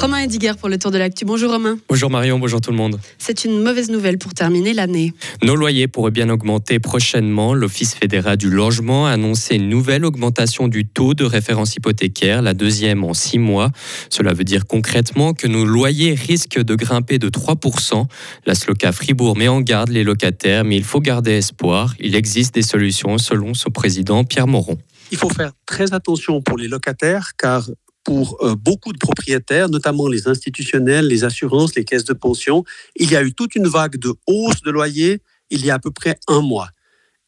Romain Ediger pour le tour de l'actu. Bonjour Romain. Bonjour Marion, bonjour tout le monde. C'est une mauvaise nouvelle pour terminer l'année. Nos loyers pourraient bien augmenter prochainement. L'Office fédéral du logement a annoncé une nouvelle augmentation du taux de référence hypothécaire, la deuxième en six mois. Cela veut dire concrètement que nos loyers risquent de grimper de 3%. La SLOCA Fribourg met en garde les locataires, mais il faut garder espoir. Il existe des solutions selon son président Pierre Moron. Il faut faire très attention pour les locataires car pour euh, beaucoup de propriétaires, notamment les institutionnels, les assurances, les caisses de pension, il y a eu toute une vague de hausse de loyer il y a à peu près un mois.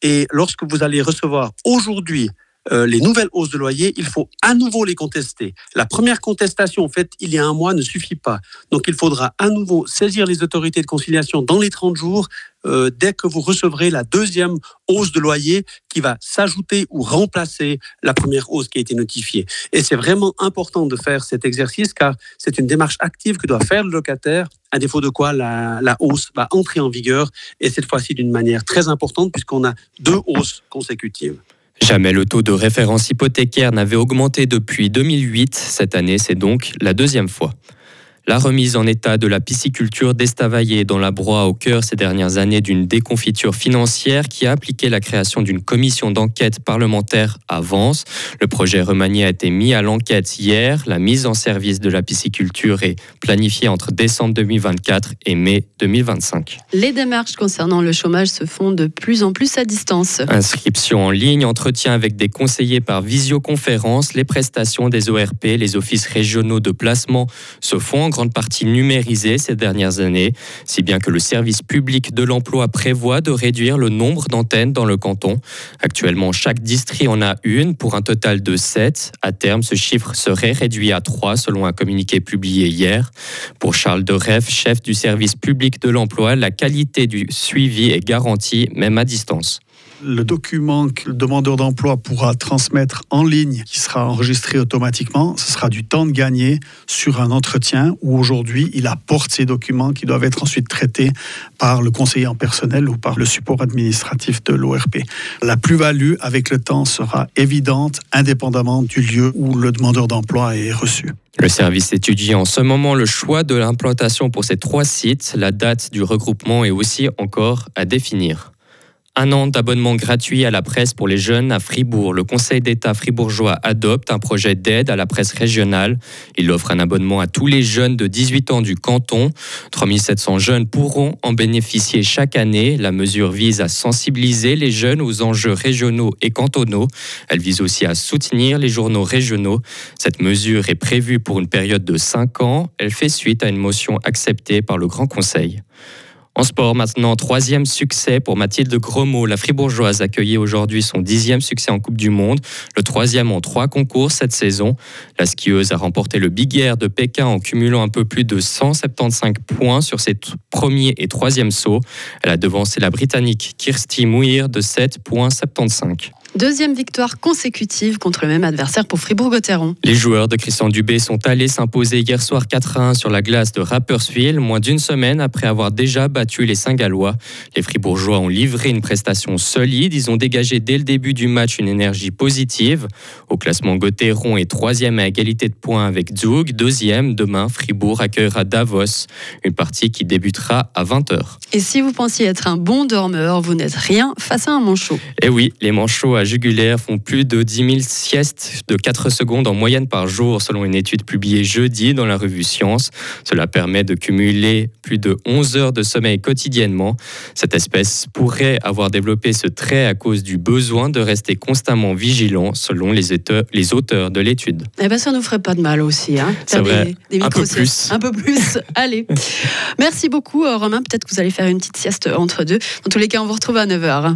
Et lorsque vous allez recevoir aujourd'hui euh, les nouvelles hausses de loyer, il faut à nouveau les contester. La première contestation faite il y a un mois ne suffit pas. Donc il faudra à nouveau saisir les autorités de conciliation dans les 30 jours euh, dès que vous recevrez la deuxième hausse de loyer qui va s'ajouter ou remplacer la première hausse qui a été notifiée. Et c'est vraiment important de faire cet exercice car c'est une démarche active que doit faire le locataire, à défaut de quoi la, la hausse va entrer en vigueur et cette fois-ci d'une manière très importante puisqu'on a deux hausses consécutives. Jamais le taux de référence hypothécaire n'avait augmenté depuis 2008. Cette année, c'est donc la deuxième fois. La remise en état de la pisciculture d'Estavayer dans la Broye au cœur ces dernières années d'une déconfiture financière qui a appliqué la création d'une commission d'enquête parlementaire avance. Le projet remanié a été mis à l'enquête hier. La mise en service de la pisciculture est planifiée entre décembre 2024 et mai 2025. Les démarches concernant le chômage se font de plus en plus à distance. Inscription en ligne, entretien avec des conseillers par visioconférence, les prestations des ORP, les offices régionaux de placement se font grande partie numérisée ces dernières années, si bien que le service public de l'emploi prévoit de réduire le nombre d'antennes dans le canton. Actuellement, chaque district en a une pour un total de 7. À terme, ce chiffre serait réduit à 3 selon un communiqué publié hier. Pour Charles Dereff, chef du service public de l'emploi, la qualité du suivi est garantie même à distance le document que le demandeur d'emploi pourra transmettre en ligne, qui sera enregistré automatiquement, ce sera du temps de gagner sur un entretien où aujourd'hui il apporte ces documents qui doivent être ensuite traités par le conseiller en personnel ou par le support administratif de l'ORP. La plus-value avec le temps sera évidente indépendamment du lieu où le demandeur d'emploi est reçu. Le service étudie en ce moment le choix de l'implantation pour ces trois sites. La date du regroupement est aussi encore à définir. Un an d'abonnement gratuit à la presse pour les jeunes à Fribourg. Le Conseil d'État fribourgeois adopte un projet d'aide à la presse régionale. Il offre un abonnement à tous les jeunes de 18 ans du canton. 3700 jeunes pourront en bénéficier chaque année. La mesure vise à sensibiliser les jeunes aux enjeux régionaux et cantonaux. Elle vise aussi à soutenir les journaux régionaux. Cette mesure est prévue pour une période de 5 ans. Elle fait suite à une motion acceptée par le Grand Conseil. En sport maintenant, troisième succès pour Mathilde Gromot. La fribourgeoise accueillait aujourd'hui son dixième succès en Coupe du Monde, le troisième en trois concours cette saison. La skieuse a remporté le Big Air de Pékin en cumulant un peu plus de 175 points sur ses premiers et troisième sauts. Elle a devancé la Britannique Kirsty Muir de 7,75. Deuxième victoire consécutive contre le même adversaire pour Fribourg-Gotteron. Les joueurs de Christian Dubé sont allés s'imposer hier soir 4 1 sur la glace de Rapperswil, moins d'une semaine après avoir déjà battu les Saint-Gallois. Les Fribourgeois ont livré une prestation solide. Ils ont dégagé dès le début du match une énergie positive. Au classement, Gotteron est troisième à égalité de points avec Zug. Deuxième, demain, Fribourg accueillera Davos. Une partie qui débutera à 20h. Et si vous pensiez être un bon dormeur, vous n'êtes rien face à un manchot. Eh oui, les manchots jugulaires font plus de 10 000 siestes de 4 secondes en moyenne par jour, selon une étude publiée jeudi dans la revue Science. Cela permet de cumuler plus de 11 heures de sommeil quotidiennement. Cette espèce pourrait avoir développé ce trait à cause du besoin de rester constamment vigilant, selon les auteurs, les auteurs de l'étude. Eh ben, ça nous ferait pas de mal aussi. Hein, C'est vrai. un peu plus. Un peu plus. Allez. Merci beaucoup, euh, Romain. Peut-être que vous allez faire une petite sieste entre deux. Dans tous les cas, on vous retrouve à 9h.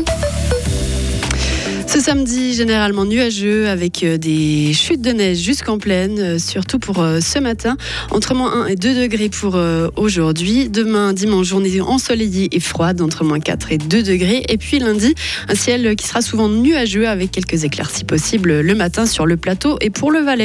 Samedi, généralement nuageux avec euh, des chutes de neige jusqu'en pleine, euh, surtout pour euh, ce matin, entre moins 1 et 2 degrés pour aujourd'hui. Demain, dimanche, journée ensoleillée et froide, entre moins 4 et 2 degrés. Et puis lundi, un ciel qui sera souvent nuageux avec quelques éclaircies possibles le matin sur le plateau et pour le Valais.